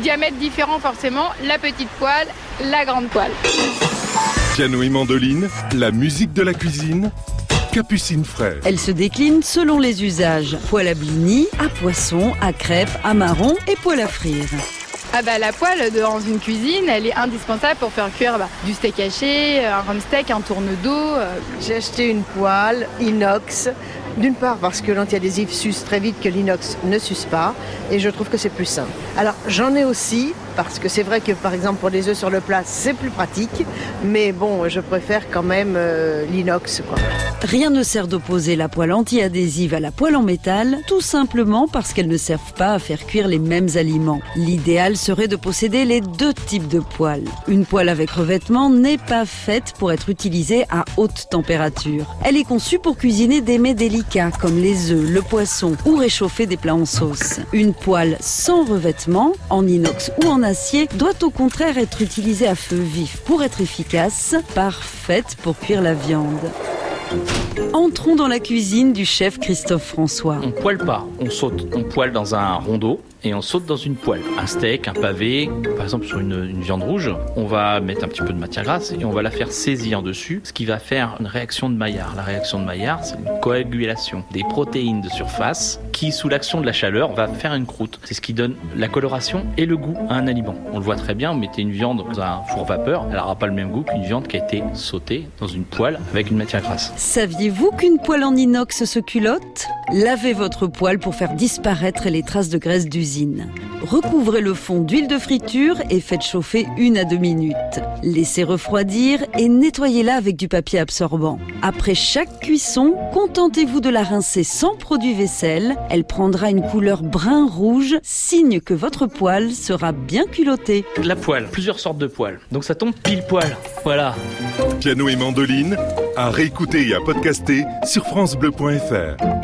diamètres différents forcément, la petite poêle, la grande poêle. Piano et mandoline, la musique de la cuisine, Capucine Frère. Elle se décline selon les usages. Poêle à blini, à poisson, à crêpes, à marron et poêle à frire. Ah bah la poêle dans une cuisine, elle est indispensable pour faire cuire bah, du steak haché, un rhum steak, un tourne d'eau. Euh. J'ai acheté une poêle inox d'une part parce que l'antiadhésif suce très vite que l'inox ne suce pas et je trouve que c'est plus simple. Alors j'en ai aussi parce que c'est vrai que par exemple pour les œufs sur le plat c'est plus pratique mais bon je préfère quand même euh, l'inox Rien ne sert d'opposer la poêle anti-adhésive à la poêle en métal tout simplement parce qu'elles ne servent pas à faire cuire les mêmes aliments. L'idéal serait de posséder les deux types de poêles. Une poêle avec revêtement n'est pas faite pour être utilisée à haute température. Elle est conçue pour cuisiner des mets délicats comme les œufs, le poisson ou réchauffer des plats en sauce. Une poêle sans revêtement, en inox ou en doit au contraire être utilisé à feu vif pour être efficace, parfaite pour cuire la viande. Entrons dans la cuisine du chef Christophe François. On poêle pas, on saute, on poêle dans un rondeau et on saute dans une poêle. Un steak, un pavé, par exemple sur une, viande rouge, on va mettre un petit peu de matière grasse et on va la faire saisir dessus, ce qui va faire une réaction de Maillard. La réaction de Maillard, c'est une coagulation des protéines de surface qui, sous l'action de la chaleur, va faire une croûte. C'est ce qui donne la coloration et le goût à un aliment. On le voit très bien, vous mettez une viande dans un four vapeur, elle n'aura pas le même goût qu'une viande qui a été sautée dans une poêle avec une matière grasse. Saviez-vous qu'une poêle en inox se culotte? Lavez votre poêle pour faire disparaître les traces de graisse d'usine. Recouvrez le fond d'huile de friture et faites chauffer une à deux minutes. Laissez refroidir et nettoyez-la avec du papier absorbant. Après chaque cuisson, contentez-vous de la rincer sans produit vaisselle. Elle prendra une couleur brun rouge, signe que votre poêle sera bien culottée. La poêle, plusieurs sortes de poêles. Donc ça tombe pile poil. Voilà. Piano et mandoline, à réécouter et à podcaster sur francebleu.fr.